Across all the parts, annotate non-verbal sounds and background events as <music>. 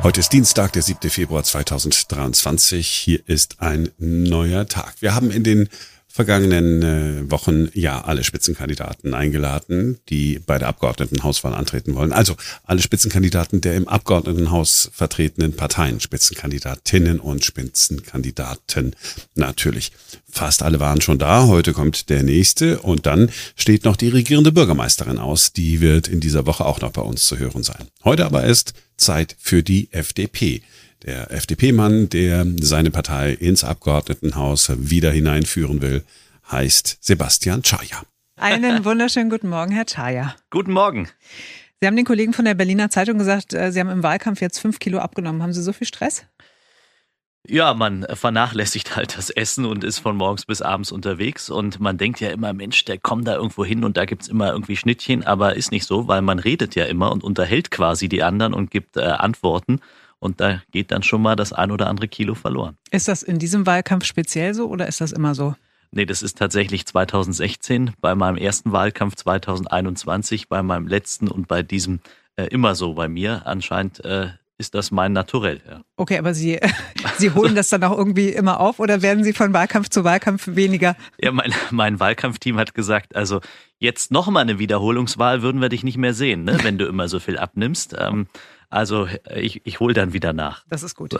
Heute ist Dienstag, der 7. Februar 2023. Hier ist ein neuer Tag. Wir haben in den vergangenen äh, Wochen ja alle Spitzenkandidaten eingeladen, die bei der Abgeordnetenhauswahl antreten wollen. Also alle Spitzenkandidaten der im Abgeordnetenhaus vertretenen Parteien, Spitzenkandidatinnen und Spitzenkandidaten natürlich. Fast alle waren schon da. Heute kommt der nächste und dann steht noch die regierende Bürgermeisterin aus. Die wird in dieser Woche auch noch bei uns zu hören sein. Heute aber ist Zeit für die FDP. Der FDP-Mann, der seine Partei ins Abgeordnetenhaus wieder hineinführen will, heißt Sebastian Chaya. Einen wunderschönen guten Morgen, Herr Chaya. Guten Morgen. Sie haben den Kollegen von der Berliner Zeitung gesagt, äh, Sie haben im Wahlkampf jetzt fünf Kilo abgenommen. Haben Sie so viel Stress? Ja, man vernachlässigt halt das Essen und ist von morgens bis abends unterwegs. Und man denkt ja immer, Mensch, der kommt da irgendwo hin und da gibt es immer irgendwie Schnittchen. Aber ist nicht so, weil man redet ja immer und unterhält quasi die anderen und gibt äh, Antworten. Und da geht dann schon mal das ein oder andere Kilo verloren. Ist das in diesem Wahlkampf speziell so oder ist das immer so? Nee, das ist tatsächlich 2016, bei meinem ersten Wahlkampf 2021, bei meinem letzten und bei diesem äh, immer so bei mir. Anscheinend äh, ist das mein Naturell. Ja. Okay, aber Sie, <laughs> <laughs> Sie holen das dann auch irgendwie immer auf oder werden Sie von Wahlkampf zu Wahlkampf weniger? Ja, mein, mein Wahlkampfteam hat gesagt, also jetzt nochmal eine Wiederholungswahl würden wir dich nicht mehr sehen, ne, wenn du immer so viel abnimmst. Ähm, also ich, ich hole dann wieder nach. Das ist gut.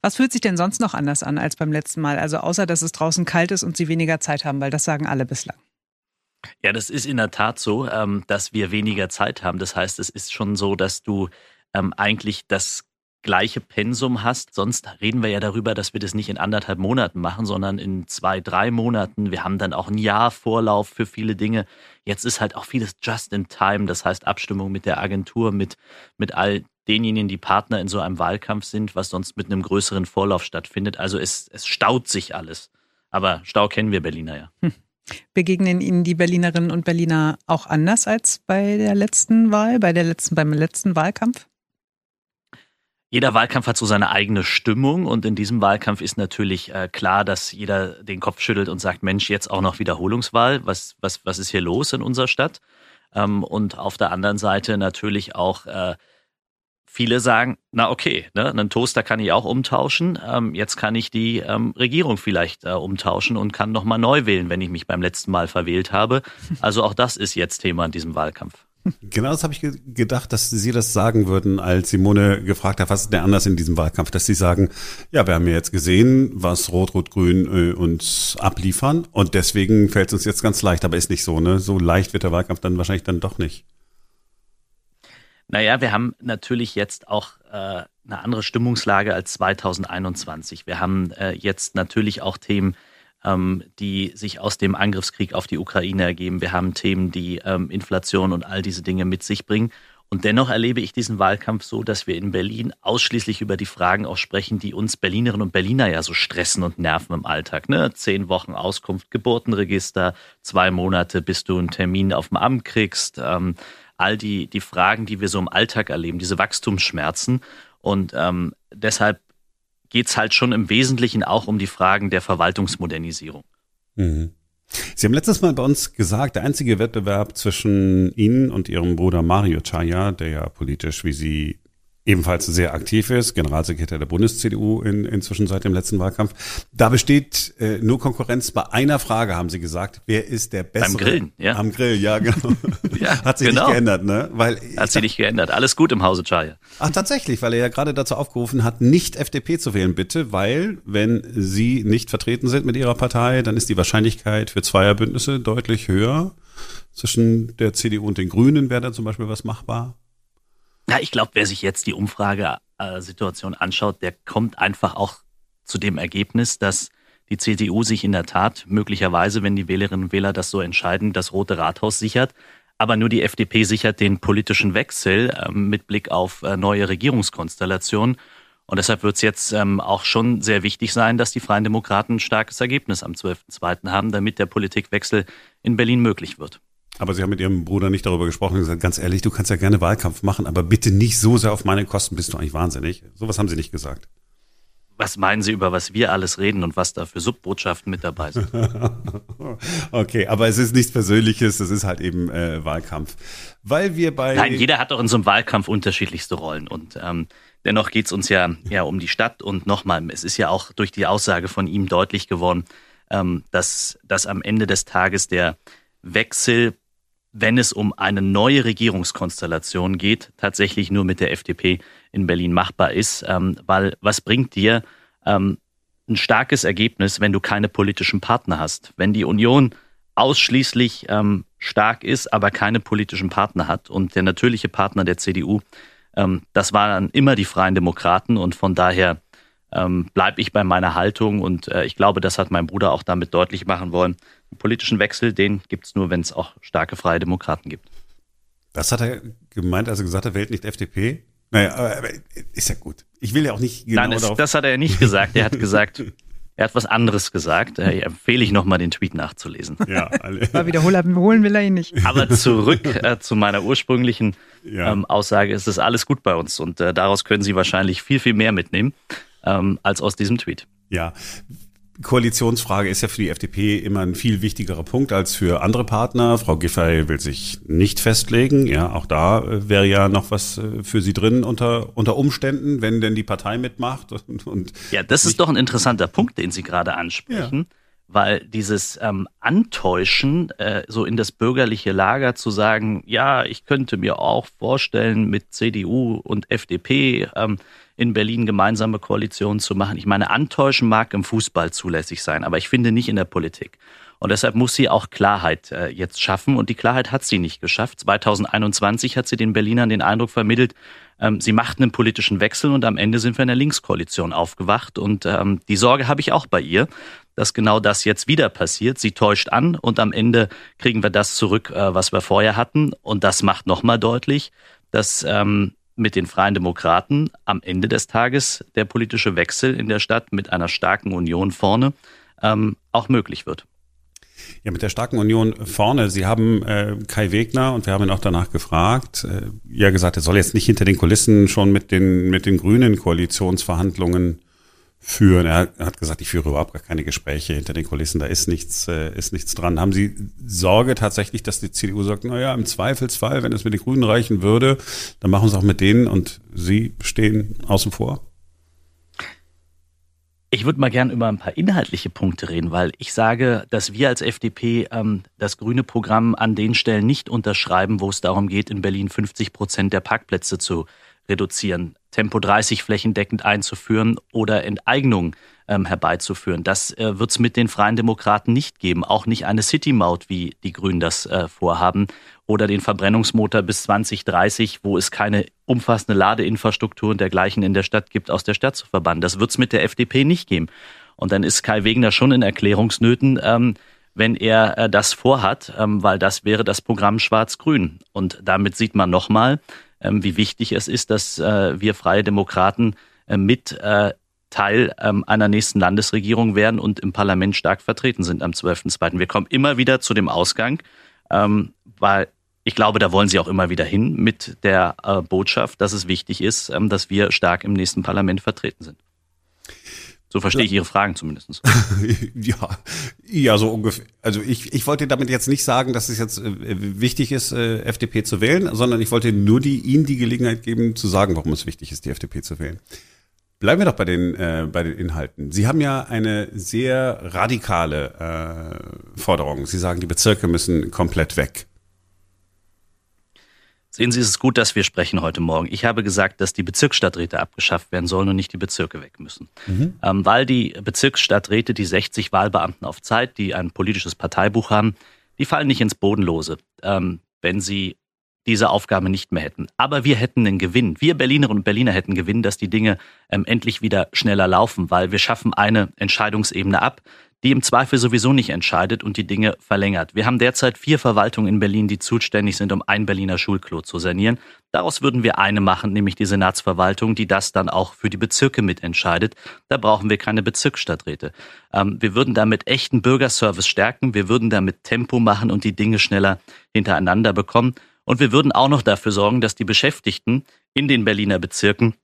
Was fühlt sich denn sonst noch anders an als beim letzten Mal? Also außer, dass es draußen kalt ist und Sie weniger Zeit haben, weil das sagen alle bislang. Ja, das ist in der Tat so, ähm, dass wir weniger Zeit haben. Das heißt, es ist schon so, dass du ähm, eigentlich das gleiche Pensum hast. Sonst reden wir ja darüber, dass wir das nicht in anderthalb Monaten machen, sondern in zwei, drei Monaten. Wir haben dann auch ein Jahr Vorlauf für viele Dinge. Jetzt ist halt auch vieles just in time. Das heißt Abstimmung mit der Agentur, mit, mit all denjenigen, die Partner in so einem Wahlkampf sind, was sonst mit einem größeren Vorlauf stattfindet. Also es, es staut sich alles. Aber Stau kennen wir Berliner ja. Hm. Begegnen Ihnen die Berlinerinnen und Berliner auch anders als bei der letzten Wahl, bei der letzten, beim letzten Wahlkampf? Jeder Wahlkampf hat so seine eigene Stimmung und in diesem Wahlkampf ist natürlich äh, klar, dass jeder den Kopf schüttelt und sagt, Mensch, jetzt auch noch Wiederholungswahl, was, was, was ist hier los in unserer Stadt? Ähm, und auf der anderen Seite natürlich auch äh, viele sagen, na okay, ne, einen Toaster kann ich auch umtauschen, ähm, jetzt kann ich die ähm, Regierung vielleicht äh, umtauschen und kann nochmal neu wählen, wenn ich mich beim letzten Mal verwählt habe. Also auch das ist jetzt Thema in diesem Wahlkampf. Genau das habe ich gedacht, dass Sie das sagen würden, als Simone gefragt hat, was ist denn anders in diesem Wahlkampf, dass Sie sagen, ja, wir haben ja jetzt gesehen, was Rot-Rot-Grün äh, uns abliefern und deswegen fällt es uns jetzt ganz leicht, aber ist nicht so, ne? So leicht wird der Wahlkampf dann wahrscheinlich dann doch nicht. Naja, wir haben natürlich jetzt auch äh, eine andere Stimmungslage als 2021. Wir haben äh, jetzt natürlich auch Themen, ähm, die sich aus dem Angriffskrieg auf die Ukraine ergeben. Wir haben Themen, die ähm, Inflation und all diese Dinge mit sich bringen. Und dennoch erlebe ich diesen Wahlkampf so, dass wir in Berlin ausschließlich über die Fragen auch sprechen, die uns Berlinerinnen und Berliner ja so stressen und nerven im Alltag. Ne? Zehn Wochen Auskunft, Geburtenregister, zwei Monate, bis du einen Termin auf dem Amt kriegst. Ähm, all die, die Fragen, die wir so im Alltag erleben, diese Wachstumsschmerzen. Und ähm, deshalb geht es halt schon im Wesentlichen auch um die Fragen der Verwaltungsmodernisierung. Mhm. Sie haben letztes Mal bei uns gesagt, der einzige Wettbewerb zwischen Ihnen und Ihrem Bruder Mario Chaya, der ja politisch wie Sie ebenfalls sehr aktiv ist, Generalsekretär der Bundes-CDU in, inzwischen seit dem letzten Wahlkampf. Da besteht äh, nur Konkurrenz bei einer Frage, haben Sie gesagt. Wer ist der Bessere? Beim Grillen, ja. Am Grill, ja, genau. <laughs> ja, Hat sich genau. nicht geändert, ne? Weil, hat sich nicht geändert. Alles gut im Hause Chaya. Ach, tatsächlich, weil er ja gerade dazu aufgerufen hat, nicht FDP zu wählen, bitte, weil, wenn Sie nicht vertreten sind mit Ihrer Partei, dann ist die Wahrscheinlichkeit für Zweierbündnisse deutlich höher. Zwischen der CDU und den Grünen wäre da zum Beispiel was machbar. Ja, ich glaube, wer sich jetzt die Umfragesituation anschaut, der kommt einfach auch zu dem Ergebnis, dass die CDU sich in der Tat möglicherweise, wenn die Wählerinnen und Wähler das so entscheiden, das Rote Rathaus sichert. Aber nur die FDP sichert den politischen Wechsel äh, mit Blick auf äh, neue Regierungskonstellationen. Und deshalb wird es jetzt ähm, auch schon sehr wichtig sein, dass die Freien Demokraten ein starkes Ergebnis am 12.2. haben, damit der Politikwechsel in Berlin möglich wird. Aber Sie haben mit Ihrem Bruder nicht darüber gesprochen und gesagt, ganz ehrlich, du kannst ja gerne Wahlkampf machen, aber bitte nicht so sehr auf meine Kosten, bist du eigentlich wahnsinnig. Sowas haben Sie nicht gesagt. was meinen Sie, über was wir alles reden und was da für Subbotschaften mit dabei sind? <laughs> okay, aber es ist nichts Persönliches, es ist halt eben äh, Wahlkampf. Weil wir bei. Nein, jeder hat doch in so einem Wahlkampf unterschiedlichste Rollen und ähm, dennoch geht's uns ja, ja um die Stadt und nochmal, es ist ja auch durch die Aussage von ihm deutlich geworden, ähm, dass, dass am Ende des Tages der Wechsel, wenn es um eine neue Regierungskonstellation geht, tatsächlich nur mit der FDP in Berlin machbar ist. Ähm, weil was bringt dir ähm, ein starkes Ergebnis, wenn du keine politischen Partner hast? Wenn die Union ausschließlich ähm, stark ist, aber keine politischen Partner hat und der natürliche Partner der CDU, ähm, das waren immer die Freien Demokraten und von daher ähm, bleibe ich bei meiner Haltung und äh, ich glaube, das hat mein Bruder auch damit deutlich machen wollen. Den politischen Wechsel, den gibt es nur, wenn es auch starke Freie Demokraten gibt. Das hat er gemeint, als er gesagt hat, wählt nicht FDP? Naja, aber ist ja gut. Ich will ja auch nicht genau Nein, das, das hat er nicht gesagt. Er hat gesagt, er hat was anderes gesagt. Äh, empfehle ich nochmal den Tweet nachzulesen. <laughs> Ja, alle. Aber wiederholen will er ihn nicht. Aber zurück äh, zu meiner ursprünglichen ja. ähm, Aussage, es ist alles gut bei uns und äh, daraus können Sie wahrscheinlich viel, viel mehr mitnehmen ähm, als aus diesem Tweet. Ja, Koalitionsfrage ist ja für die FDP immer ein viel wichtigerer Punkt als für andere Partner. Frau Giffey will sich nicht festlegen. Ja, auch da äh, wäre ja noch was äh, für sie drin unter, unter Umständen, wenn denn die Partei mitmacht. <laughs> Und, und ja, das ist doch ein interessanter Punkt, den Sie gerade ansprechen. Ja. Weil dieses ähm, Antäuschen, äh, so in das bürgerliche Lager zu sagen, ja, ich könnte mir auch vorstellen, mit CDU und FDP ähm, in Berlin gemeinsame Koalitionen zu machen. Ich meine, antäuschen mag im Fußball zulässig sein, aber ich finde nicht in der Politik. Und deshalb muss sie auch Klarheit äh, jetzt schaffen. Und die Klarheit hat sie nicht geschafft. 2021 hat sie den Berlinern den Eindruck vermittelt, ähm, sie machten einen politischen Wechsel und am Ende sind wir in der Linkskoalition aufgewacht. Und ähm, die Sorge habe ich auch bei ihr, dass genau das jetzt wieder passiert. Sie täuscht an und am Ende kriegen wir das zurück, äh, was wir vorher hatten. Und das macht nochmal deutlich, dass ähm, mit den Freien Demokraten am Ende des Tages der politische Wechsel in der Stadt mit einer starken Union vorne ähm, auch möglich wird. Ja, mit der starken Union vorne. Sie haben äh, Kai Wegner und wir haben ihn auch danach gefragt, äh, ja gesagt, er soll jetzt nicht hinter den Kulissen schon mit den mit den Grünen Koalitionsverhandlungen führen. Er hat gesagt, ich führe überhaupt gar keine Gespräche hinter den Kulissen, da ist nichts, äh, ist nichts dran. Haben Sie Sorge tatsächlich, dass die CDU sagt, na ja, im Zweifelsfall, wenn es mit den Grünen reichen würde, dann machen wir es auch mit denen und Sie stehen außen vor? Ich würde mal gern über ein paar inhaltliche Punkte reden, weil ich sage, dass wir als FDP ähm, das grüne Programm an den Stellen nicht unterschreiben, wo es darum geht, in Berlin 50 Prozent der Parkplätze zu reduzieren, Tempo 30 flächendeckend einzuführen oder Enteignung ähm, herbeizuführen. Das äh, wird es mit den Freien Demokraten nicht geben. Auch nicht eine City-Maut, wie die Grünen das äh, vorhaben, oder den Verbrennungsmotor bis 2030, wo es keine umfassende Ladeinfrastruktur und dergleichen in der Stadt gibt, aus der Stadt zu verbannen. Das wird es mit der FDP nicht geben. Und dann ist Kai Wegener schon in Erklärungsnöten, ähm, wenn er äh, das vorhat, ähm, weil das wäre das Programm Schwarz-Grün. Und damit sieht man nochmal, wie wichtig es ist, dass äh, wir Freie Demokraten äh, mit äh, Teil ähm, einer nächsten Landesregierung werden und im Parlament stark vertreten sind am 12.2. Wir kommen immer wieder zu dem Ausgang, ähm, weil ich glaube, da wollen Sie auch immer wieder hin mit der äh, Botschaft, dass es wichtig ist, ähm, dass wir stark im nächsten Parlament vertreten sind. So verstehe ich Ihre Fragen zumindest. <laughs> ja, ja, so ungefähr. Also ich, ich wollte damit jetzt nicht sagen, dass es jetzt äh, wichtig ist, äh, FDP zu wählen, sondern ich wollte nur die, Ihnen die Gelegenheit geben, zu sagen, warum es wichtig ist, die FDP zu wählen. Bleiben wir doch bei den, äh, bei den Inhalten. Sie haben ja eine sehr radikale äh, Forderung. Sie sagen, die Bezirke müssen komplett weg. Sehen Sie, es ist gut, dass wir sprechen heute Morgen. Ich habe gesagt, dass die Bezirksstadträte abgeschafft werden sollen und nicht die Bezirke weg müssen. Mhm. Ähm, weil die Bezirksstadträte, die 60 Wahlbeamten auf Zeit, die ein politisches Parteibuch haben, die fallen nicht ins Bodenlose, ähm, wenn sie diese Aufgabe nicht mehr hätten. Aber wir hätten einen Gewinn. Wir Berlinerinnen und Berliner hätten Gewinn, dass die Dinge ähm, endlich wieder schneller laufen, weil wir schaffen eine Entscheidungsebene ab, die im Zweifel sowieso nicht entscheidet und die Dinge verlängert. Wir haben derzeit vier Verwaltungen in Berlin, die zuständig sind, um ein Berliner Schulklo zu sanieren. Daraus würden wir eine machen, nämlich die Senatsverwaltung, die das dann auch für die Bezirke mitentscheidet. Da brauchen wir keine Bezirksstadträte. Ähm, wir würden damit echten Bürgerservice stärken. Wir würden damit Tempo machen und die Dinge schneller hintereinander bekommen. Und wir würden auch noch dafür sorgen, dass die Beschäftigten in den Berliner Bezirken,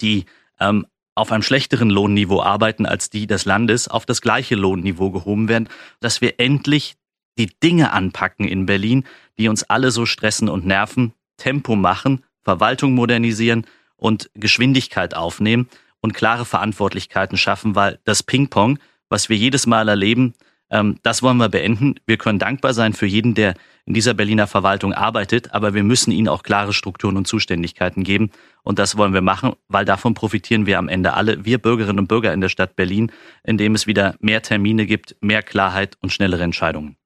die ähm, auf einem schlechteren Lohnniveau arbeiten als die des Landes, auf das gleiche Lohnniveau gehoben werden, dass wir endlich die Dinge anpacken in Berlin, die uns alle so stressen und nerven, Tempo machen, Verwaltung modernisieren und Geschwindigkeit aufnehmen und klare Verantwortlichkeiten schaffen, weil das Ping-Pong, was wir jedes Mal erleben, das wollen wir beenden. Wir können dankbar sein für jeden, der in dieser Berliner Verwaltung arbeitet, aber wir müssen ihnen auch klare Strukturen und Zuständigkeiten geben. Und das wollen wir machen, weil davon profitieren wir am Ende alle, wir Bürgerinnen und Bürger in der Stadt Berlin, indem es wieder mehr Termine gibt, mehr Klarheit und schnellere Entscheidungen.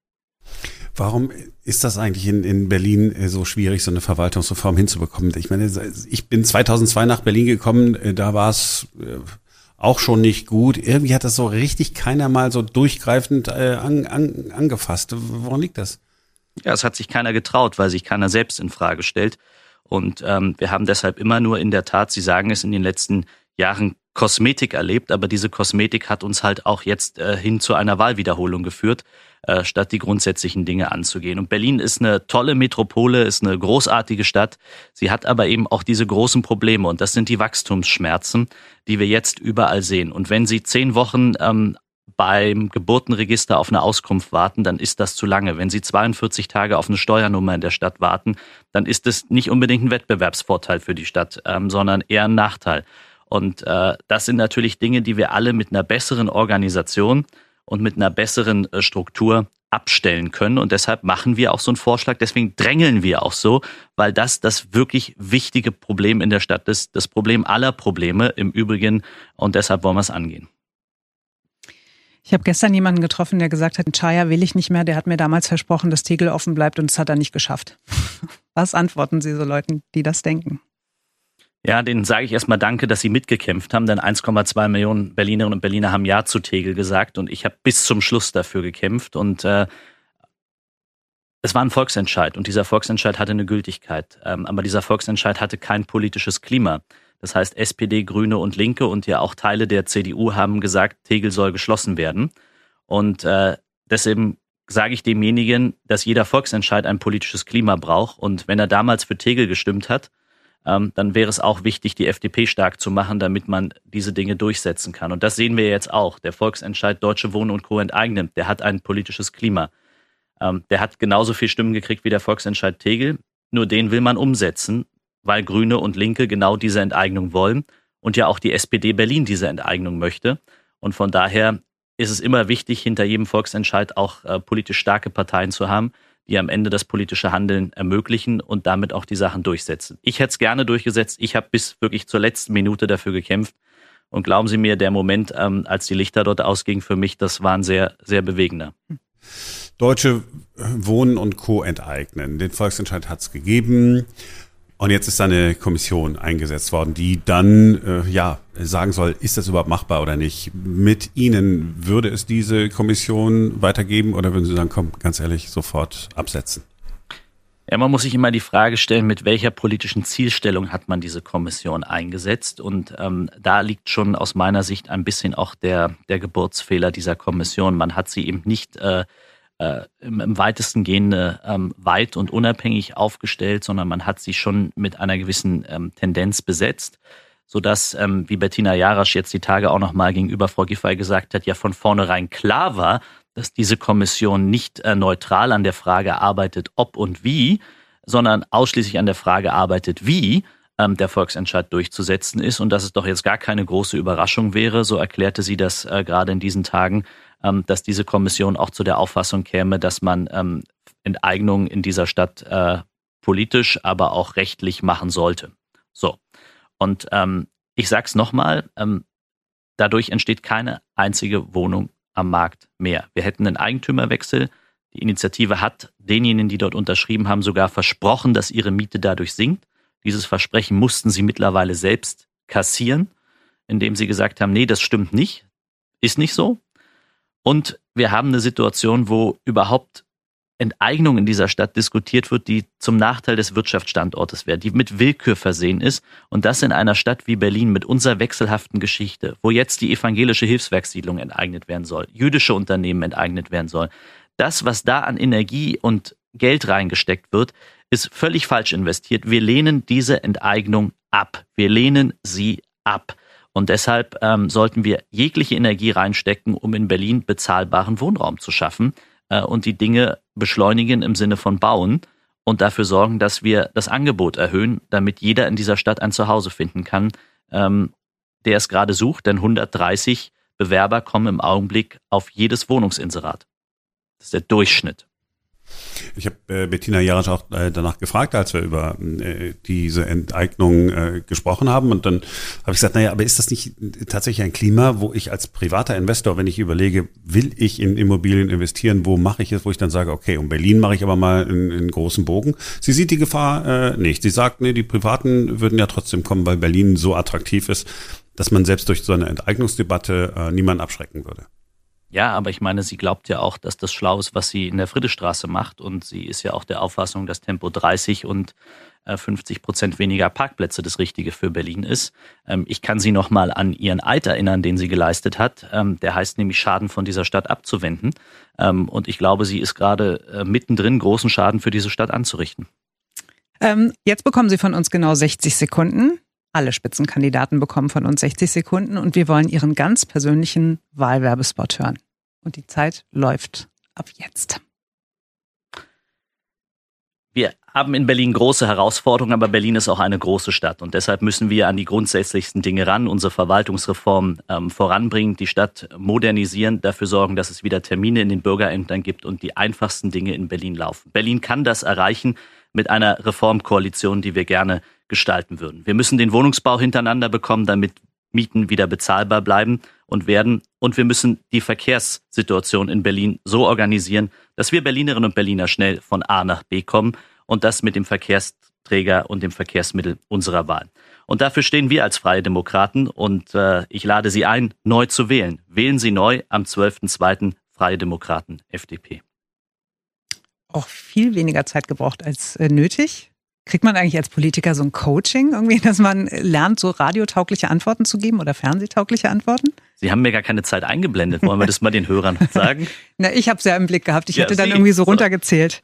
Warum ist das eigentlich in, in Berlin äh, so schwierig, so eine Verwaltungsreform hinzubekommen? Ich meine, ich bin 2002 nach Berlin gekommen, äh, da war es äh, auch schon nicht gut. Irgendwie hat das so richtig keiner mal so durchgreifend äh, an, an, angefasst. Woran liegt das? Ja, es hat sich keiner getraut, weil sich keiner selbst in Frage stellt. Und ähm, wir haben deshalb immer nur in der Tat, Sie sagen es, in den letzten Jahren Kosmetik erlebt, aber diese Kosmetik hat uns halt auch jetzt äh, hin zu einer Wahlwiederholung geführt, äh, statt die grundsätzlichen Dinge anzugehen. Und Berlin ist eine tolle Metropole, ist eine großartige Stadt. Sie hat aber eben auch diese großen Probleme und das sind die Wachstumsschmerzen, die wir jetzt überall sehen. Und wenn Sie zehn Wochen ähm, beim Geburtenregister auf eine Auskunft warten, dann ist das zu lange. Wenn Sie 42 Tage auf eine Steuernummer in der Stadt warten, dann ist es nicht unbedingt ein Wettbewerbsvorteil für die Stadt, ähm, sondern eher ein Nachteil. Und äh, das sind natürlich Dinge, die wir alle mit einer besseren Organisation und mit einer besseren äh, Struktur abstellen können. Und deshalb machen wir auch so einen Vorschlag. Deswegen drängeln wir auch so, weil das das wirklich wichtige Problem in der Stadt ist. Das Problem aller Probleme im Übrigen. Und deshalb wollen wir es angehen. Ich habe gestern jemanden getroffen, der gesagt hat, Chaya will ich nicht mehr. Der hat mir damals versprochen, dass Tegel offen bleibt und das hat er nicht geschafft. <laughs> Was antworten Sie so Leuten, die das denken? Ja, denen sage ich erstmal Danke, dass sie mitgekämpft haben, denn 1,2 Millionen Berlinerinnen und Berliner haben Ja zu Tegel gesagt und ich habe bis zum Schluss dafür gekämpft und äh, es war ein Volksentscheid und dieser Volksentscheid hatte eine Gültigkeit, ähm, aber dieser Volksentscheid hatte kein politisches Klima. Das heißt, SPD, Grüne und Linke und ja auch Teile der CDU haben gesagt, Tegel soll geschlossen werden. Und äh, deswegen sage ich demjenigen, dass jeder Volksentscheid ein politisches Klima braucht. Und wenn er damals für Tegel gestimmt hat, ähm, dann wäre es auch wichtig, die FDP stark zu machen, damit man diese Dinge durchsetzen kann. Und das sehen wir jetzt auch. Der Volksentscheid Deutsche Wohnen und Co. enteignen, der hat ein politisches Klima. Ähm, der hat genauso viel Stimmen gekriegt wie der Volksentscheid Tegel. Nur den will man umsetzen weil Grüne und Linke genau diese Enteignung wollen und ja auch die SPD Berlin diese Enteignung möchte. Und von daher ist es immer wichtig, hinter jedem Volksentscheid auch äh, politisch starke Parteien zu haben, die am Ende das politische Handeln ermöglichen und damit auch die Sachen durchsetzen. Ich hätte es gerne durchgesetzt. Ich habe bis wirklich zur letzten Minute dafür gekämpft. Und glauben Sie mir, der Moment, ähm, als die Lichter dort ausgingen, für mich, das war ein sehr, sehr bewegender. Deutsche Wohnen und Co. enteignen. Den Volksentscheid hat es gegeben. Und jetzt ist da eine Kommission eingesetzt worden, die dann äh, ja sagen soll, ist das überhaupt machbar oder nicht? Mit Ihnen würde es diese Kommission weitergeben oder würden Sie sagen, komm, ganz ehrlich, sofort absetzen? Ja, man muss sich immer die Frage stellen, mit welcher politischen Zielstellung hat man diese Kommission eingesetzt? Und ähm, da liegt schon aus meiner Sicht ein bisschen auch der, der Geburtsfehler dieser Kommission. Man hat sie eben nicht äh, äh, im, im weitesten Gehende ähm, weit und unabhängig aufgestellt, sondern man hat sie schon mit einer gewissen ähm, Tendenz besetzt, sodass, ähm, wie Bettina Jarasch jetzt die Tage auch nochmal gegenüber Frau Giffey gesagt hat, ja von vornherein klar war, dass diese Kommission nicht äh, neutral an der Frage arbeitet, ob und wie, sondern ausschließlich an der Frage arbeitet, wie ähm, der Volksentscheid durchzusetzen ist und dass es doch jetzt gar keine große Überraschung wäre, so erklärte sie das äh, gerade in diesen Tagen, dass diese Kommission auch zu der Auffassung käme, dass man ähm, Enteignungen in dieser Stadt äh, politisch, aber auch rechtlich machen sollte. So. Und ähm, ich sage es nochmal, ähm, dadurch entsteht keine einzige Wohnung am Markt mehr. Wir hätten einen Eigentümerwechsel. Die Initiative hat denjenigen, die dort unterschrieben haben, sogar versprochen, dass ihre Miete dadurch sinkt. Dieses Versprechen mussten sie mittlerweile selbst kassieren, indem sie gesagt haben, nee, das stimmt nicht, ist nicht so. Und wir haben eine Situation, wo überhaupt Enteignung in dieser Stadt diskutiert wird, die zum Nachteil des Wirtschaftsstandortes wäre, die mit Willkür versehen ist. Und das in einer Stadt wie Berlin mit unserer wechselhaften Geschichte, wo jetzt die evangelische Hilfswerkssiedlung enteignet werden soll, jüdische Unternehmen enteignet werden soll. Das, was da an Energie und Geld reingesteckt wird, ist völlig falsch investiert. Wir lehnen diese Enteignung ab. Wir lehnen sie ab. Und deshalb ähm, sollten wir jegliche Energie reinstecken, um in Berlin bezahlbaren Wohnraum zu schaffen äh, und die Dinge beschleunigen im Sinne von bauen und dafür sorgen, dass wir das Angebot erhöhen, damit jeder in dieser Stadt ein Zuhause finden kann, ähm, der es gerade sucht. Denn 130 Bewerber kommen im Augenblick auf jedes Wohnungsinserat. Das ist der Durchschnitt. Ich habe äh, Bettina Jarasch auch äh, danach gefragt, als wir über äh, diese Enteignung äh, gesprochen haben. Und dann habe ich gesagt, naja, aber ist das nicht tatsächlich ein Klima, wo ich als privater Investor, wenn ich überlege, will ich in Immobilien investieren, wo mache ich es, wo ich dann sage, okay, um Berlin mache ich aber mal einen, einen großen Bogen. Sie sieht die Gefahr äh, nicht. Sie sagt, nee, die Privaten würden ja trotzdem kommen, weil Berlin so attraktiv ist, dass man selbst durch so eine Enteignungsdebatte äh, niemanden abschrecken würde. Ja, aber ich meine, sie glaubt ja auch, dass das schlau ist, was sie in der Friedestraße macht. Und sie ist ja auch der Auffassung, dass Tempo 30 und 50 äh, Prozent weniger Parkplätze das Richtige für Berlin ist. Ähm, ich kann Sie noch mal an Ihren Eid erinnern, den sie geleistet hat. Ähm, der heißt nämlich Schaden von dieser Stadt abzuwenden. Ähm, und ich glaube, sie ist gerade äh, mittendrin, großen Schaden für diese Stadt anzurichten. jetzt bekommen Sie von uns genau 60 Sekunden. Alle Spitzenkandidaten bekommen von uns 60 Sekunden und wir wollen Ihren ganz persönlichen Wahlwerbespot hören. Und die Zeit läuft ab jetzt. Wir haben in Berlin große Herausforderungen, aber Berlin ist auch eine große Stadt und deshalb müssen wir an die grundsätzlichsten Dinge ran, unsere Verwaltungsreform ähm, voranbringen, die Stadt modernisieren, dafür sorgen, dass es wieder Termine in den Bürgerämtern gibt und die einfachsten Dinge in Berlin laufen. Berlin kann das erreichen mit einer Reformkoalition, die wir gerne gestalten würden. Wir müssen den Wohnungsbau hintereinander bekommen, damit Mieten wieder bezahlbar bleiben und werden. Und wir müssen die Verkehrssituation in Berlin so organisieren, dass wir Berlinerinnen und Berliner schnell von A nach B kommen und das mit dem Verkehrsträger und dem Verkehrsmittel unserer Wahl. Und dafür stehen wir als Freie Demokraten und äh, ich lade Sie ein, neu zu wählen. Wählen Sie neu am 12.02. Freie Demokraten FDP. Auch viel weniger Zeit gebraucht als äh, nötig. Kriegt man eigentlich als Politiker so ein Coaching irgendwie, dass man lernt, so radiotaugliche Antworten zu geben oder fernsehtaugliche Antworten? Sie haben mir gar keine Zeit eingeblendet. Wollen wir das mal den Hörern <laughs> sagen? Na, ich habe es ja im Blick gehabt. Ich ja, hatte dann irgendwie so runtergezählt.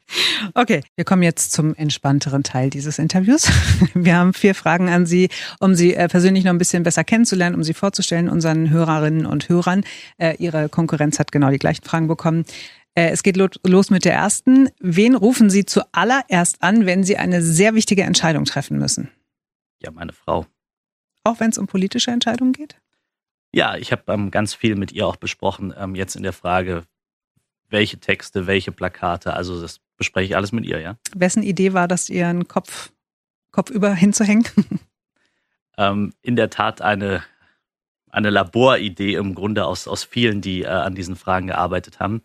Okay, wir kommen jetzt zum entspannteren Teil dieses Interviews. <laughs> Wir haben vier Fragen an Sie, um Sie äh, persönlich noch ein bisschen besser kennenzulernen, um Sie vorzustellen, unseren Hörerinnen und Hörern. Äh, Ihre Konkurrenz hat genau die gleichen Fragen bekommen. Äh, es geht los mit der ersten. Wen rufen Sie zuallererst an, wenn Sie eine sehr wichtige Entscheidung treffen müssen? Ja, meine Frau. Auch wenn es um politische Entscheidungen geht? Ja, ich habe ähm, ganz viel mit ihr auch besprochen, ähm, jetzt in der Frage, welche Texte, welche Plakate, also das bespreche ich alles mit ihr, ja. Wessen Idee war das, ihren Kopf, Kopf über <laughs> hinzuhängen? ähm, in der Tat eine, eine Laboridee im Grunde aus, aus vielen, die äh, an diesen Fragen gearbeitet haben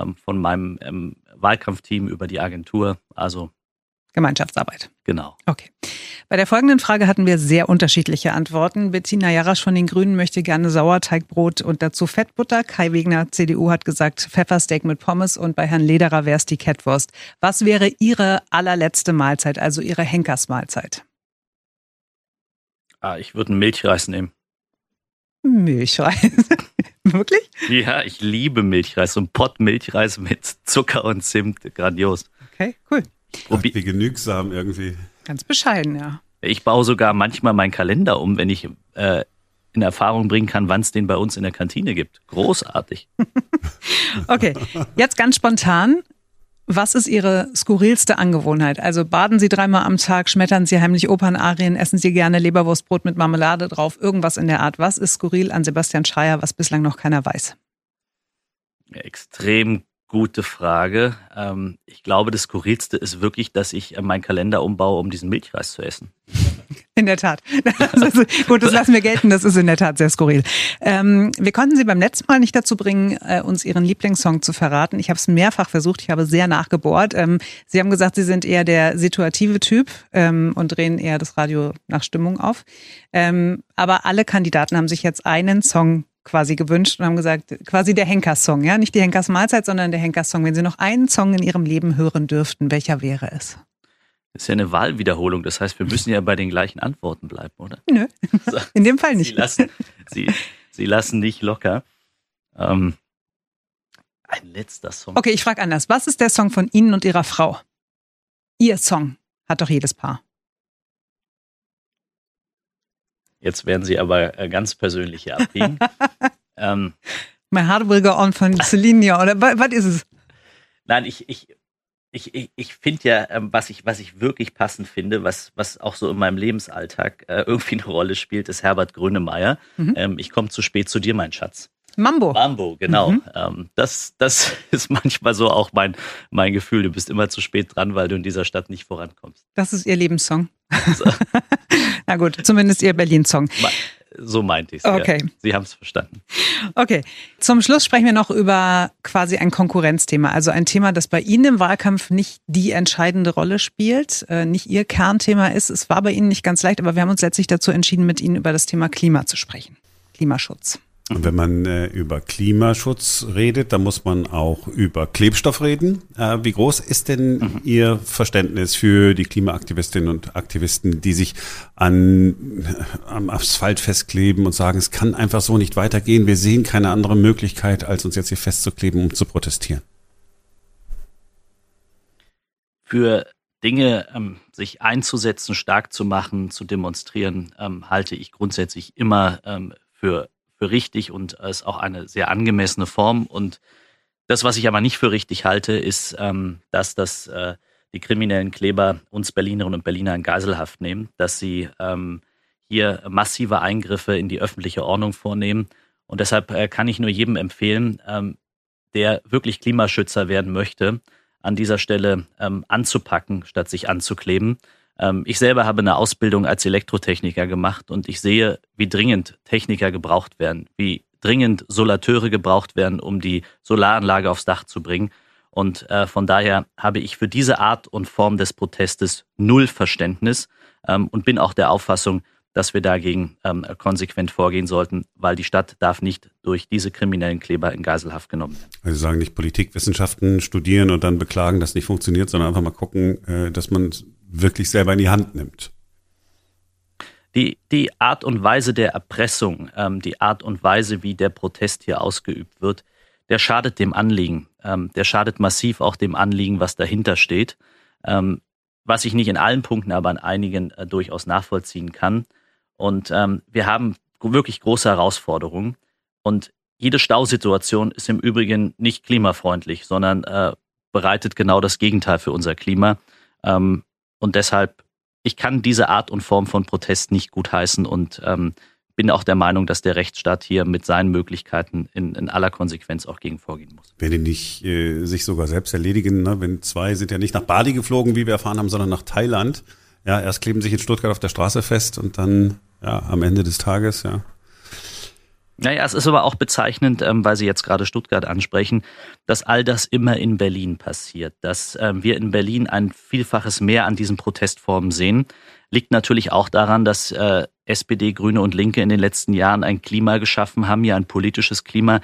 ähm, von meinem ähm, Wahlkampfteam über die Agentur. Also Gemeinschaftsarbeit. Genau. Okay. Bei der folgenden Frage hatten wir sehr unterschiedliche Antworten. Bettina Jarasch von den Grünen möchte gerne Sauerteigbrot und dazu Fettbutter. Kai Wegner, CDU, hat gesagt Pfeffersteak mit Pommes und bei Herrn Lederer wäre es die Kettwurst. Was wäre Ihre allerletzte Mahlzeit, also Ihre Henkersmahlzeit? Ah, ich würde einen Milchreis nehmen. Milchreis? <laughs> Wirklich? Ja, ich liebe Milchreis. So ein Pott Milchreis mit Zucker und Zimt. Grandios. Okay, cool. Ach, wie genügsam irgendwie. Ganz bescheiden, ja. Ich baue sogar manchmal meinen Kalender um, wenn ich äh, in Erfahrung bringen kann, wann es den bei uns in der Kantine gibt. Großartig. <laughs> okay, jetzt ganz spontan. Was ist Ihre skurrilste Angewohnheit? Also baden Sie dreimal am Tag, schmettern Sie heimlich Opernarien, essen Sie gerne Leberwurstbrot mit Marmelade drauf, irgendwas in der Art. Was ist skurril an Sebastian Schreier, was bislang noch keiner weiß? Extrem gute Frage. Ähm, ich glaube, das Skurrilste ist wirklich, dass ich äh, meinen Kalender umbaue, um diesen Milchreis zu essen. In der Tat. <laughs> Das gut, das lassen wir gelten. Das ist in der Tat sehr skurril. Ähm, wir konnten Sie beim letzten Mal nicht dazu bringen, äh, uns Ihren Lieblingssong zu verraten. Ich habe es mehrfach versucht. Ich habe sehr nachgebohrt. Ähm, Sie haben gesagt, Sie sind eher der situative Typ ähm, und drehen eher das Radio nach Stimmung auf. Ähm, aber alle Kandidaten haben sich jetzt einen Song quasi gewünscht und haben gesagt, quasi der Henkers-Song, ja, nicht die Henkers-Mahlzeit, sondern der Henkers-Song. Wenn Sie noch einen Song in Ihrem Leben hören dürften, welcher wäre es? Das ist ja eine Wahlwiederholung. Das heißt, wir müssen ja bei den gleichen Antworten bleiben, oder? Nö, <laughs> in dem Fall nicht. Sie lassen, Sie, Sie lassen nicht locker. Ähm, ein letzter Song. Okay, ich frage anders. Was ist der Song von Ihnen und Ihrer Frau? Ihr Song hat doch jedes Paar. Jetzt werden Sie aber äh, ganz persönlich hier abbiegen. <laughs> ähm, My Heart Will Go On von Celine oder was ist es? Nein, ich, ich, ich, ich, ich finde ja, ähm, was ich, was ich wirklich passend finde, was, was auch so in meinem Lebensalltag äh, <laughs> irgendwie eine Rolle spielt, ist Herbert Grönemeyer. Mhm. Ähm, ich komme zu spät zu dir, mein Schatz. Mambo. Mambo, genau. Mhm. Ähm, das, das <laughs> ist manchmal so auch mein, mein Gefühl. Du bist immer zu spät dran, weil du in dieser Stadt nicht vorankommst. Das ist ihr Lebenssong. So. <laughs> Na gut, zumindest ihr Berlin-Song. So meinte ich es. Okay. Ja. Sie haben es verstanden. Okay. Zum Schluss sprechen wir noch über quasi ein Konkurrenzthema. Also ein Thema, das bei Ihnen im Wahlkampf nicht die entscheidende Rolle spielt, äh, nicht Ihr Kernthema ist. Es war bei Ihnen nicht ganz leicht, aber wir haben uns letztlich dazu entschieden, mit Ihnen über das Thema Klima zu sprechen. Klimaschutz. Und wenn man äh, über Klimaschutz redet, dann muss man auch über Klebstoff reden. Äh, wie groß ist denn mhm. Ihr Verständnis für die Klimaaktivistinnen und Aktivisten, die sich an, äh, am Asphalt festkleben und sagen, es kann einfach so nicht weitergehen, wir sehen keine andere Möglichkeit, als uns jetzt hier festzukleben, um zu protestieren? Für Dinge ähm, sich einzusetzen, stark zu machen, zu demonstrieren, ähm, halte ich grundsätzlich immer ähm, für für richtig und ist auch eine sehr angemessene Form. Und das, was ich aber nicht für richtig halte, ist, ähm, dass das äh, die kriminellen Kleber uns Berlinerinnen und Berliner in Geiselhaft nehmen, dass sie ähm, hier massive Eingriffe in die öffentliche Ordnung vornehmen. Und deshalb äh, kann ich nur jedem empfehlen, ähm, der wirklich Klimaschützer werden möchte, an dieser Stelle ähm, anzupacken, statt sich anzukleben ich selber habe eine Ausbildung als Elektrotechniker gemacht und ich sehe, wie dringend Techniker gebraucht werden, wie dringend Solateure gebraucht werden, um die Solaranlage aufs Dach zu bringen. Und äh, von daher habe ich für diese Art und Form des Protestes null Verständnis ähm, und bin auch der Auffassung, dass wir dagegen ähm, konsequent vorgehen sollten, weil die Stadt darf nicht durch diese kriminellen Kleber in Geiselhaft genommen werden. Also sagen nicht Politikwissenschaften studieren und dann beklagen, dass nicht funktioniert, sondern einfach mal gucken, äh, dass man wirklich selber in die Hand nimmt. Die, die Art und Weise der Erpressung, ähm, die Art und Weise, wie der Protest hier ausgeübt wird, der schadet dem Anliegen. Ähm, der schadet massiv auch dem Anliegen, was dahinter steht. Ähm, was ich nicht in allen Punkten, aber an einigen äh, durchaus nachvollziehen kann. Und ähm, wir haben wirklich große Herausforderungen. Und jede Stausituation ist im Übrigen nicht klimafreundlich, sondern äh, bereitet genau das Gegenteil für unser Klima. Ähm, und deshalb, ich kann diese Art und Form von Protest nicht gutheißen und ähm, bin auch der Meinung, dass der Rechtsstaat hier mit seinen Möglichkeiten in, in aller Konsequenz auch gegen vorgehen muss. Wenn die nicht äh, sich sogar selbst erledigen, ne? wenn zwei sind ja nicht nach Bali geflogen, wie wir erfahren haben, sondern nach Thailand. Ja, erst kleben sich in Stuttgart auf der Straße fest und dann ja am Ende des Tages, ja, naja, es ist aber auch bezeichnend, ähm, weil Sie jetzt gerade Stuttgart ansprechen, dass all das immer in Berlin passiert. Dass ähm, wir in Berlin ein Vielfaches mehr an diesen Protestformen sehen, liegt natürlich auch daran, dass äh, SPD, Grüne und Linke in den letzten Jahren ein Klima geschaffen haben, ja ein politisches Klima,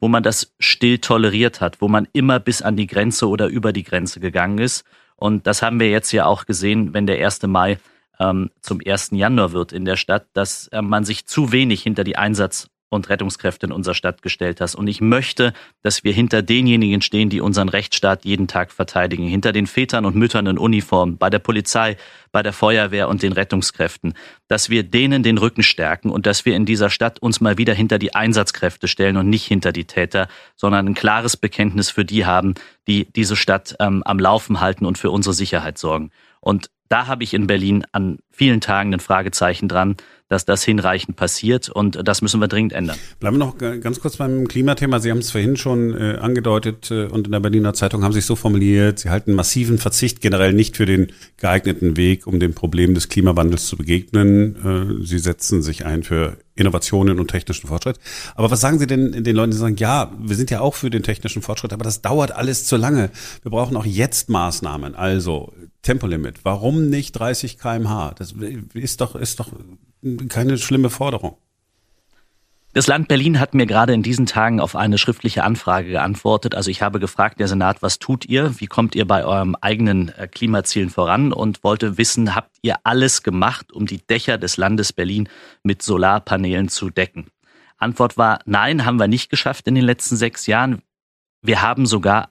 wo man das still toleriert hat, wo man immer bis an die Grenze oder über die Grenze gegangen ist. Und das haben wir jetzt ja auch gesehen, wenn der 1. Mai ähm, zum 1. Januar wird in der Stadt, dass äh, man sich zu wenig hinter die Einsatz und Rettungskräfte in unserer Stadt gestellt hast. Und ich möchte, dass wir hinter denjenigen stehen, die unseren Rechtsstaat jeden Tag verteidigen. Hinter den Vätern und Müttern in Uniform, bei der Polizei, bei der Feuerwehr und den Rettungskräften. Dass wir denen den Rücken stärken und dass wir in dieser Stadt uns mal wieder hinter die Einsatzkräfte stellen und nicht hinter die Täter, sondern ein klares Bekenntnis für die haben, die diese Stadt ähm, am Laufen halten und für unsere Sicherheit sorgen. Und da habe ich in Berlin an vielen Tagen ein Fragezeichen dran, dass das hinreichend passiert und das müssen wir dringend ändern. Bleiben wir noch ganz kurz beim Klimathema. Sie haben es vorhin schon äh, angedeutet äh, und in der Berliner Zeitung haben Sie sich so formuliert, Sie halten massiven Verzicht generell nicht für den geeigneten Weg, um dem Problem des Klimawandels zu begegnen. Äh, Sie setzen sich ein für Innovationen und technischen Fortschritt. Aber was sagen Sie denn den Leuten, die sagen, ja, wir sind ja auch für den technischen Fortschritt, aber das dauert alles zu lange. Wir brauchen auch jetzt Maßnahmen. Also Tempolimit. Warum nicht 30 kmh? Das ist doch, ist doch keine schlimme Forderung. Das Land Berlin hat mir gerade in diesen Tagen auf eine schriftliche Anfrage geantwortet. Also ich habe gefragt, der Senat, was tut ihr? Wie kommt ihr bei eurem eigenen äh, Klimazielen voran? Und wollte wissen, habt ihr alles gemacht, um die Dächer des Landes Berlin mit Solarpanelen zu decken? Antwort war, nein, haben wir nicht geschafft in den letzten sechs Jahren. Wir haben sogar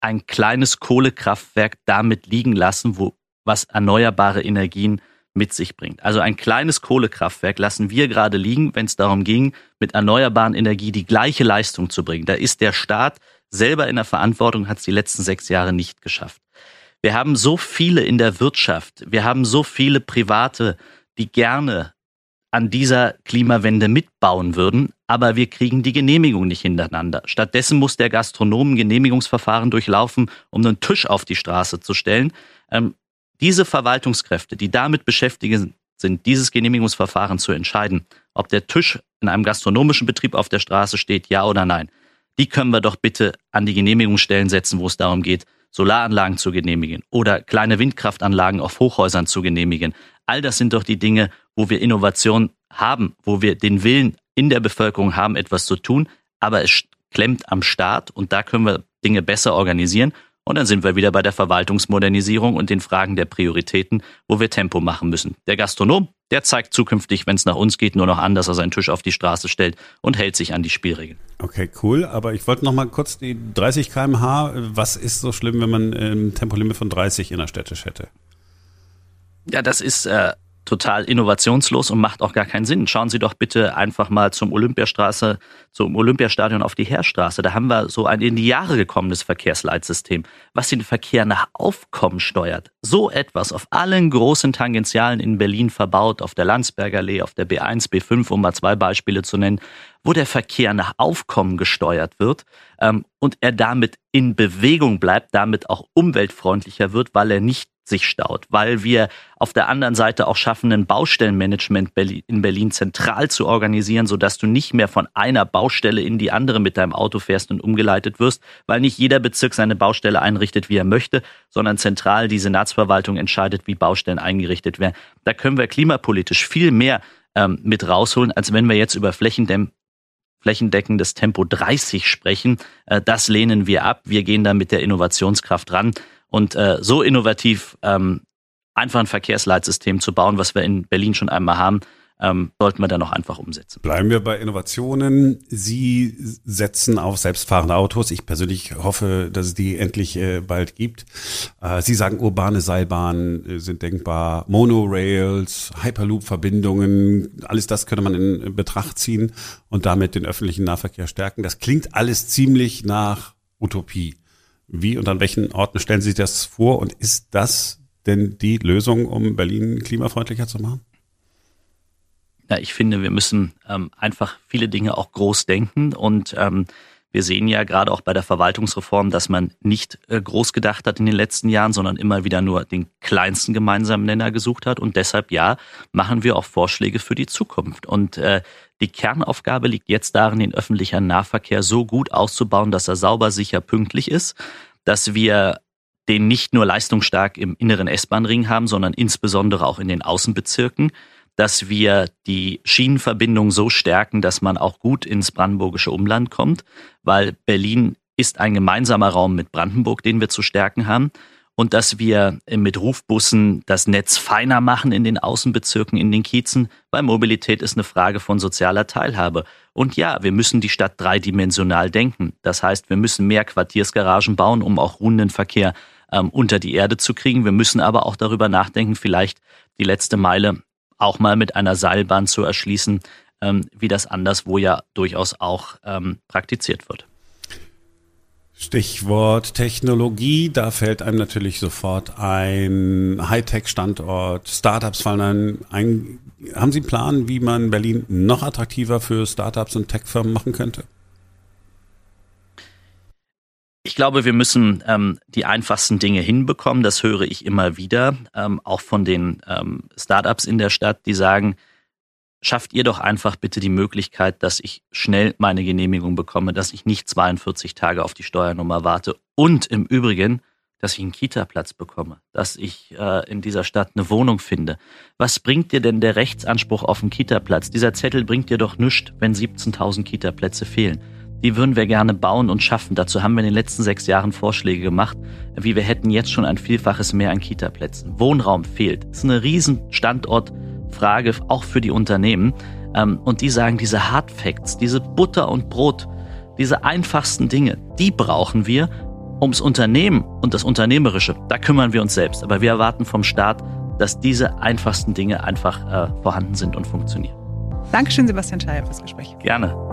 ein kleines Kohlekraftwerk damit liegen lassen, wo was erneuerbare Energien mit sich bringt. Also ein kleines Kohlekraftwerk lassen wir gerade liegen, wenn es darum ging, mit erneuerbaren Energie die gleiche Leistung zu bringen. Da ist der Staat selber in der Verantwortung, hat es die letzten sechs Jahre nicht geschafft. Wir haben so viele in der Wirtschaft, wir haben so viele Private, die gerne an dieser Klimawende mitbauen würden, aber wir kriegen die Genehmigung nicht hintereinander. Stattdessen muss der Gastronom ein Genehmigungsverfahren durchlaufen, um einen Tisch auf die Straße zu stellen. Ähm, diese Verwaltungskräfte, die damit beschäftigt sind, dieses Genehmigungsverfahren zu entscheiden, ob der Tisch in einem gastronomischen Betrieb auf der Straße steht, ja oder nein, die können wir doch bitte an die Genehmigungsstellen setzen, wo es darum geht, Solaranlagen zu genehmigen oder kleine Windkraftanlagen auf Hochhäusern zu genehmigen. All das sind doch die Dinge, wo wir Innovation haben, wo wir den Willen in der Bevölkerung haben, etwas zu tun, aber es klemmt am Staat und da können wir Dinge besser organisieren. Und dann sind wir wieder bei der Verwaltungsmodernisierung und den Fragen der Prioritäten, wo wir Tempo machen müssen. Der Gastronom, der zeigt zukünftig, wenn es nach uns geht, nur noch an, dass er seinen Tisch auf die Straße stellt und hält sich an die Spielregeln. Okay, cool. Aber ich wollte noch mal kurz die 30 km/h. Was ist so schlimm, wenn man ein Tempolimit von 30 innerstädtisch hätte? Ja, das ist äh, total innovationslos und macht auch gar keinen Sinn. Schauen Sie doch bitte einfach mal zum Olympiastraße, zum Olympiastadion auf die Heerstraße. Da haben wir so ein in die Jahre gekommenes Verkehrsleitsystem, was den Verkehr nach Aufkommen steuert. So etwas auf allen großen Tangentialen in Berlin verbaut, auf der Landsberger Allee, auf der B1, B5, um mal zwei Beispiele zu nennen, wo der Verkehr nach Aufkommen gesteuert wird ähm, und er damit in Bewegung bleibt, damit auch umweltfreundlicher wird, weil er nicht sich staut, weil wir auf der anderen Seite auch schaffen, ein Baustellenmanagement in Berlin zentral zu organisieren, sodass du nicht mehr von einer Baustelle in die andere mit deinem Auto fährst und umgeleitet wirst, weil nicht jeder Bezirk seine Baustelle einrichtet, wie er möchte, sondern zentral die Senatsverwaltung entscheidet, wie Baustellen eingerichtet werden. Da können wir klimapolitisch viel mehr ähm, mit rausholen, als wenn wir jetzt über Flächendämm flächendeckendes Tempo 30 sprechen. Äh, das lehnen wir ab. Wir gehen da mit der Innovationskraft ran. Und äh, so innovativ ähm, einfach ein Verkehrsleitsystem zu bauen, was wir in Berlin schon einmal haben, ähm, sollten wir dann noch einfach umsetzen. Bleiben wir bei Innovationen. Sie setzen auf selbstfahrende Autos. Ich persönlich hoffe, dass es die endlich äh, bald gibt. Äh, Sie sagen, urbane Seilbahnen äh, sind denkbar, Monorails, Hyperloop-Verbindungen, alles das könnte man in Betracht ziehen und damit den öffentlichen Nahverkehr stärken. Das klingt alles ziemlich nach Utopie. Wie und an welchen Orten stellen Sie sich das vor? Und ist das denn die Lösung, um Berlin klimafreundlicher zu machen? Ja, ich finde, wir müssen ähm, einfach viele Dinge auch groß denken und ähm, wir sehen ja gerade auch bei der Verwaltungsreform, dass man nicht äh, groß gedacht hat in den letzten Jahren, sondern immer wieder nur den kleinsten gemeinsamen Nenner gesucht hat. Und deshalb, ja, machen wir auch Vorschläge für die Zukunft. Und äh, die Kernaufgabe liegt jetzt darin, den öffentlichen Nahverkehr so gut auszubauen, dass er sauber, sicher, pünktlich ist, dass wir den nicht nur leistungsstark im inneren S-Bahn-Ring haben, sondern insbesondere auch in den Außenbezirken, dass wir die Schienenverbindung so stärken, dass man auch gut ins brandenburgische Umland kommt, weil Berlin ist ein gemeinsamer Raum mit Brandenburg, den wir zu stärken haben und dass wir mit Rufbussen das Netz feiner machen in den Außenbezirken, in den Kiezen, weil Mobilität ist eine Frage von sozialer Teilhabe. Und ja, wir müssen die Stadt dreidimensional denken. Das heißt, wir müssen mehr Quartiersgaragen bauen, um auch ruhenden Verkehr ähm, unter die Erde zu kriegen. Wir müssen aber auch darüber nachdenken, vielleicht die letzte Meile auch mal mit einer Seilbahn zu erschließen, ähm, wie das anderswo ja durchaus auch ähm, praktiziert wird. Stichwort Technologie, da fällt einem natürlich sofort ein Hightech-Standort, Startups fallen einem ein. Haben Sie einen Plan, wie man Berlin noch attraktiver für Startups und Tech-Firmen machen könnte? Ich glaube, wir müssen ähm, die einfachsten Dinge hinbekommen. Das höre ich immer wieder, ähm, auch von den ähm, Startups in der Stadt, die sagen, schafft ihr doch einfach bitte die Möglichkeit, dass ich schnell meine Genehmigung bekomme, dass ich nicht 42 Tage auf die Steuernummer warte und im Übrigen, dass ich einen Kita-Platz bekomme, dass ich äh, in dieser Stadt eine Wohnung finde. Was bringt dir denn der Rechtsanspruch auf einen Kita-Platz? Dieser Zettel bringt dir doch nichts, wenn 17.000 Kita-Plätze fehlen. Die würden wir gerne bauen und schaffen. Dazu haben wir in den letzten sechs Jahren Vorschläge gemacht, wie wir hätten jetzt schon ein Vielfaches mehr an Kita-Plätzen. Wohnraum fehlt. Das ist eine riesen Standort Frage auch für die Unternehmen. Ähm, und die sagen, diese Hard Facts, diese Butter und Brot, diese einfachsten Dinge, die brauchen wir, ums Unternehmen und das Unternehmerische, da kümmern wir uns selbst. Aber wir erwarten vom Staat, dass diese einfachsten Dinge einfach äh, vorhanden sind und funktionieren. Dankeschön, Sebastian Scheier, fürs Gespräch. Gerne.